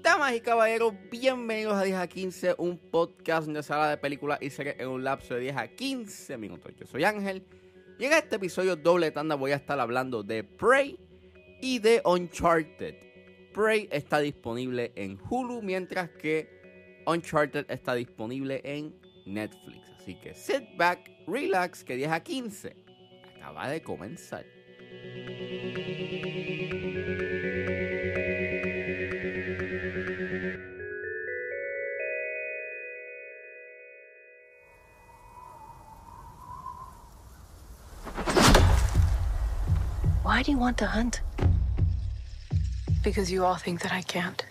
Damas y caballeros, bienvenidos a 10 a 15, un podcast donde se habla de películas y series en un lapso de 10 a 15 minutos. Yo soy Ángel y en este episodio doble tanda voy a estar hablando de Prey y de Uncharted. Prey está disponible en Hulu, mientras que Uncharted está disponible en Netflix. Así que sit back, relax, que 10 a 15 acaba de comenzar. Why do you want to hunt? Because you all think that I can't.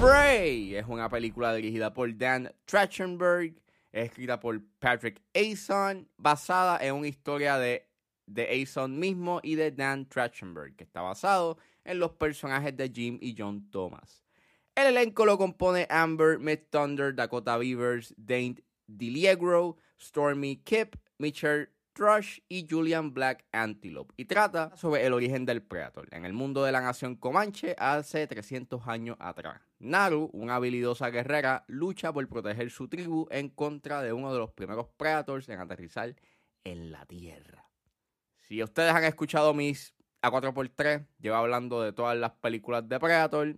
Prey es una película dirigida por Dan Trachtenberg, escrita por Patrick Ason, basada en una historia de, de Ason mismo y de Dan Trachtenberg, que está basado en los personajes de Jim y John Thomas. El elenco lo compone Amber, Mid Thunder, Dakota Beavers, Dane DiLiegro, Stormy Kip, Mitchell Thrush y Julian Black Antelope y trata sobre el origen del Predator en el mundo de la nación Comanche hace 300 años atrás. Naru, una habilidosa guerrera, lucha por proteger su tribu en contra de uno de los primeros Predators en aterrizar en la Tierra. Si ustedes han escuchado mis A4x3, llevo hablando de todas las películas de Predator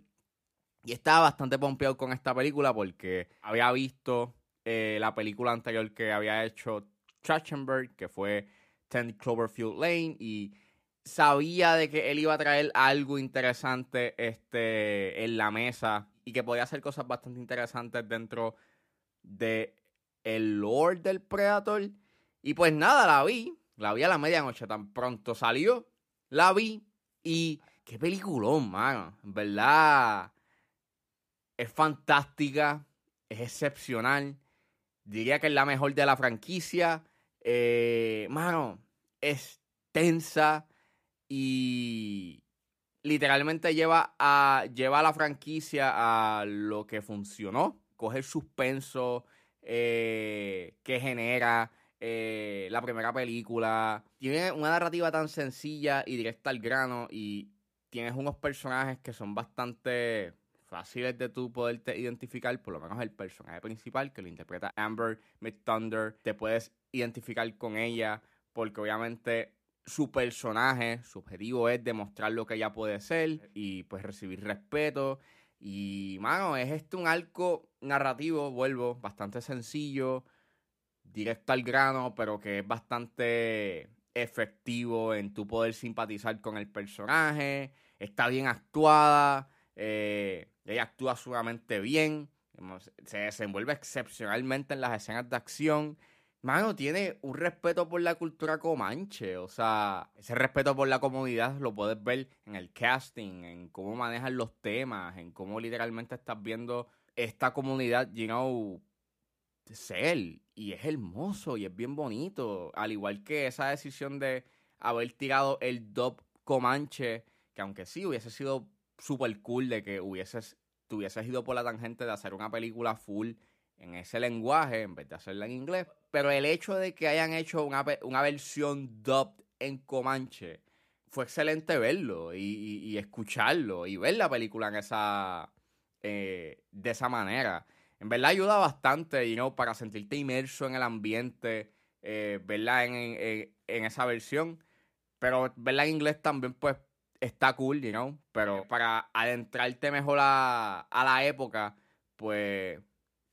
y estaba bastante pompeado con esta película porque había visto eh, la película anterior que había hecho Trachtenberg, que fue Ten Cloverfield Lane, y sabía de que él iba a traer algo interesante este, en la mesa y que podía hacer cosas bastante interesantes dentro de el lore del Predator. Y pues nada, la vi, la vi a la medianoche, tan pronto salió, la vi y qué peliculón, mano, verdad es fantástica, es excepcional. Diría que es la mejor de la franquicia. Eh, mano, es tensa y literalmente lleva a, a la franquicia a lo que funcionó. Coger suspenso eh, que genera eh, la primera película. Tiene una narrativa tan sencilla y directa al grano y tienes unos personajes que son bastante fáciles de tú poderte identificar, por lo menos el personaje principal que lo interpreta Amber Mid Thunder, te puedes identificar con ella porque obviamente su personaje, su objetivo es demostrar lo que ella puede ser y pues recibir respeto. Y, mano, es este un arco narrativo, vuelvo, bastante sencillo, directo al grano, pero que es bastante efectivo en tu poder simpatizar con el personaje. Está bien actuada. Eh, ella actúa sumamente bien. Se desenvuelve excepcionalmente en las escenas de acción. Mano, tiene un respeto por la cultura comanche. O sea, ese respeto por la comunidad lo puedes ver en el casting, en cómo manejan los temas, en cómo literalmente estás viendo esta comunidad, you know, ser. Y es hermoso y es bien bonito. Al igual que esa decisión de haber tirado el dub comanche, que aunque sí hubiese sido súper cool de que hubieses, te hubieses ido por la tangente de hacer una película full en ese lenguaje en vez de hacerla en inglés. Pero el hecho de que hayan hecho una, una versión dubbed en Comanche fue excelente verlo y, y, y, escucharlo y ver la película en esa, eh, de esa manera. En verdad ayuda bastante, you know, para sentirte inmerso en el ambiente, eh, verla en, en, en, esa versión. Pero verla en inglés también, pues, está cool, you know. Pero para adentrarte mejor a, a la época, pues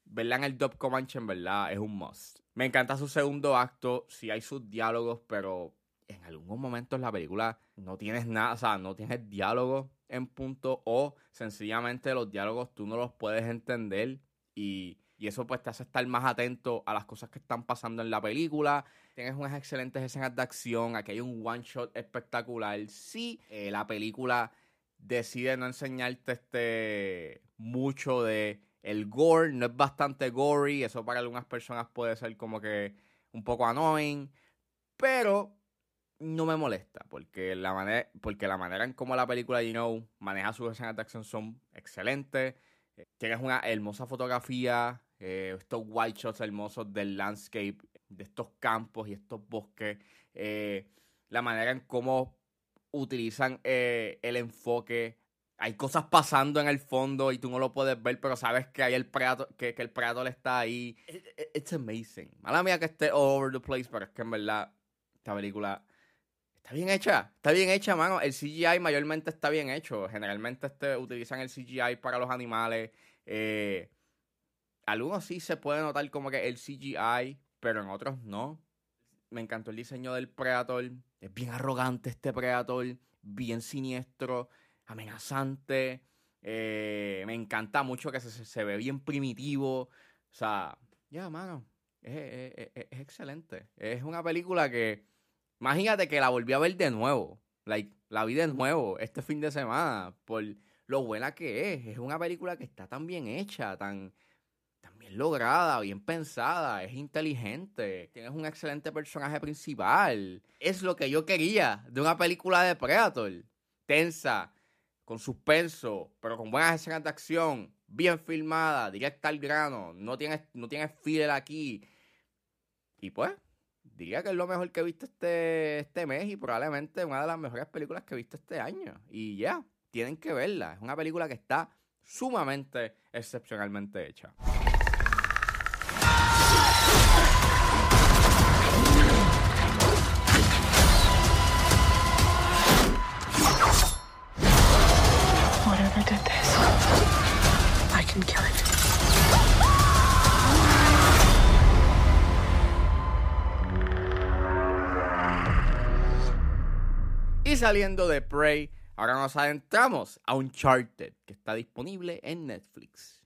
verla en el dub Comanche en verdad es un must. Me encanta su segundo acto, sí hay sus diálogos, pero en algunos momentos la película no tienes nada, o sea, no tienes diálogo en punto o sencillamente los diálogos tú no los puedes entender y, y, eso pues te hace estar más atento a las cosas que están pasando en la película. Tienes unas excelentes escenas de acción, aquí hay un one shot espectacular. Sí, eh, la película decide no enseñarte este mucho de el gore no es bastante gory, eso para algunas personas puede ser como que un poco annoying, pero no me molesta porque la manera, porque la manera en cómo la película, you know, maneja sus escenas de acción son excelentes. Tienes una hermosa fotografía, eh, estos white shots hermosos del landscape de estos campos y estos bosques, eh, la manera en cómo utilizan eh, el enfoque. Hay cosas pasando en el fondo y tú no lo puedes ver, pero sabes que hay el Predator, que, que el Predator está ahí. It's amazing. Mala mía que esté all over the place, pero es que en verdad esta película está bien hecha. Está bien hecha, mano. El CGI mayormente está bien hecho. Generalmente este, utilizan el CGI para los animales. Eh, algunos sí se puede notar como que el CGI, pero en otros no. Me encantó el diseño del Predator. Es bien arrogante este Predator, bien siniestro, amenazante. Eh, me encanta mucho que se, ve bien primitivo. O sea, ya, mano, es, excelente. Es una película que, imagínate que la volví a ver de nuevo. Like, la vi de nuevo este fin de semana por lo buena que es. Es una película que está tan bien hecha, tan lograda, bien pensada, es inteligente, tienes un excelente personaje principal. Es lo que yo quería de una película de Predator. Tensa, con suspenso, pero con buenas escenas de acción, bien filmada, directa al grano, no tienes, no tienes fidel aquí. Y pues, diría que es lo mejor que he visto este, este mes y probablemente una de las mejores películas que he visto este año. Y ya, tienen que verla. Es una película que está sumamente excepcionalmente hecha. Y saliendo de Prey, ahora nos adentramos a Uncharted, que está disponible en Netflix.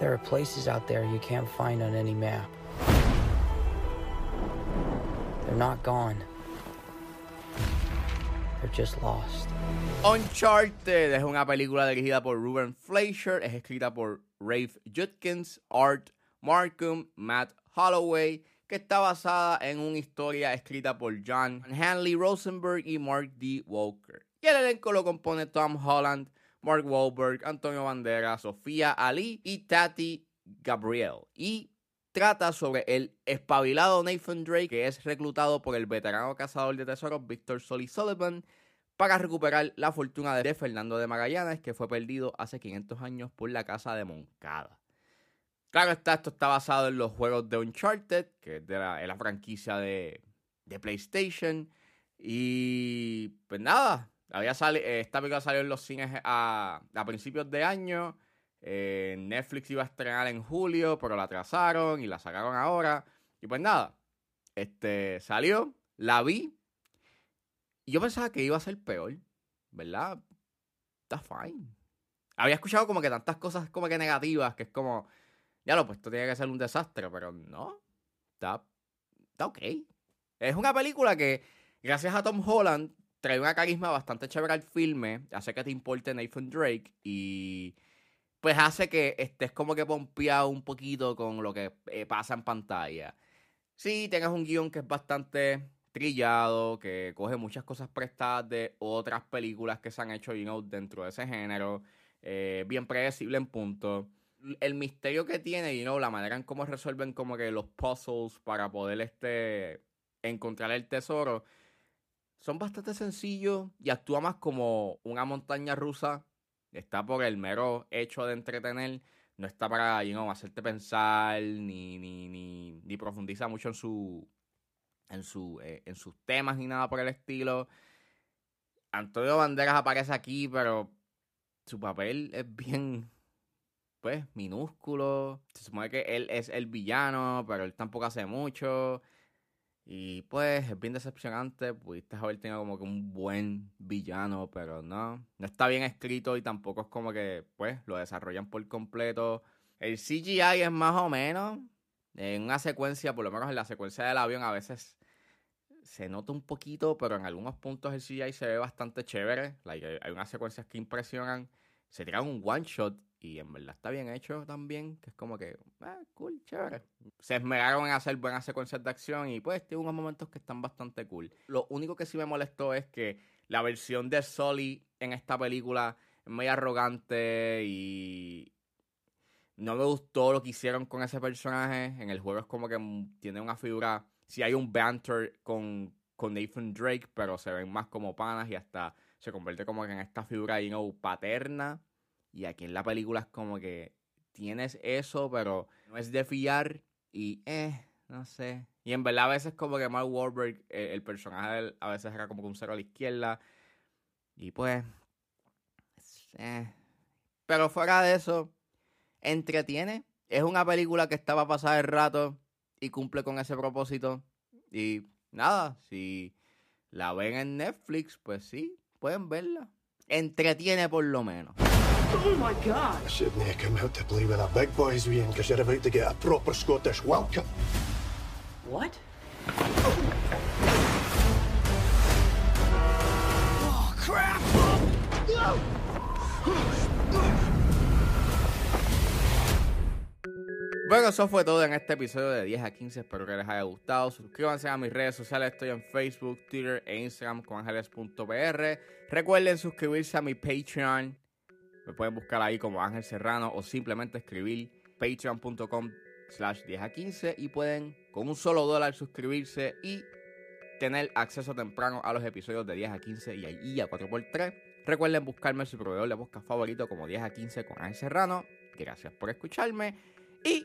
There are places out there you can't find on any map. They're not gone. Just lost. Uncharted es una película dirigida por Ruben Fleischer, es escrita por Rafe Judkins, Art Markham, Matt Holloway, que está basada en una historia escrita por John Hanley Rosenberg y Mark D. Walker. Y el elenco lo compone Tom Holland, Mark Wahlberg, Antonio Banderas, Sofía Ali y Tati Gabriel. Y trata sobre el espabilado Nathan Drake, que es reclutado por el veterano cazador de tesoros Victor Solly Sullivan para recuperar la fortuna de Fernando de Magallanes, que fue perdido hace 500 años por la casa de Moncada. Claro esto está basado en los juegos de Uncharted, que es de la, franquicia de, PlayStation. Y pues nada, había esta película salió en los cines a, principios de año. Eh, Netflix iba a estrenar en julio, pero la atrasaron y la sacaron ahora. Y pues nada, este salió, la vi, yo pensaba que iba a ser peor, ¿verdad? Está fine. Había escuchado como que tantas cosas como que negativas, que es como, ya lo, pues esto tiene que ser un desastre, pero no. Está, está ok. Es una película que, gracias a Tom Holland, trae una carisma bastante chévere al filme, hace que te importe Nathan Drake y pues hace que estés como que pompeado un poquito con lo que eh, pasa en pantalla. Sí, tengas un guion que es bastante trillado, que coge muchas cosas prestadas de otras películas que se han hecho dentro de ese género, eh, bien predecible en punto. El misterio que tiene, you know, la manera en cómo resuelven como que los puzzles para poder este, encontrar el tesoro, son bastante sencillos y actúa más como una montaña rusa. Está por el mero hecho de entretener, no está para you know, hacerte pensar ni, ni, ni, ni profundiza mucho en su en, su, eh, en sus temas ni nada por el estilo. Antonio Banderas aparece aquí, pero su papel es bien, pues, minúsculo. Se supone que él es el villano, pero él tampoco hace mucho. Y pues es bien decepcionante. Pudiste haber tenido como que un buen villano, pero no. No está bien escrito y tampoco es como que, pues, lo desarrollan por completo. El CGI es más o menos. En una secuencia, por lo menos en la secuencia del avión, a veces se nota un poquito, pero en algunos puntos el CGI se ve bastante chévere. hay unas secuencias que impresionan. Se tiran un one shot y en verdad está bien hecho también, que es como que, ah, cool, chévere. Se esmeraron en hacer buenas secuencias de acción y pues tiene unos momentos que están bastante cool. Lo único que sí me molestó es que la versión de Sully en esta película es muy arrogante y No me gustó lo que hicieron con ese personaje. En el juego es como que tiene una figura. Si hay un banter con, con Nathan Drake, pero se ven más como panas y hasta se convierte como que en esta figura, you know, paterna. Y aquí en la película es como que tienes eso, pero no es de fiar. Y, eh, no sé. Y en verdad a veces como que Mark Wahlberg, eh, el personaje él, a veces era como que un cero a la izquierda. Y pues... Eh. Pero fuera de eso, entretiene. Es una película que estaba a pasar el rato y cumple con ese propósito. Y nada, si la ven en Netflix, pues sí, pueden verla. Entretiene por lo menos. Oh my god! I shouldn't have come out to play with the big boys, Ian, because you're about to get a proper Scottish welcome. What? Oh, crap! Bueno, eso fue todo en este episodio de 10 a 15. Espero que les haya gustado. Suscríbanse a mis redes sociales. Estoy en Facebook, Twitter e Instagram con ángeles.pr. Recuerden suscribirse a mi Patreon. Me pueden buscar ahí como Ángel Serrano o simplemente escribir patreon.com slash 10 a 15 y pueden con un solo dólar suscribirse y tener acceso temprano a los episodios de 10 a 15 y ahí a 4x3. Recuerden buscarme su proveedor de podcast favorito como 10 a 15 con Ángel Serrano. Gracias por escucharme y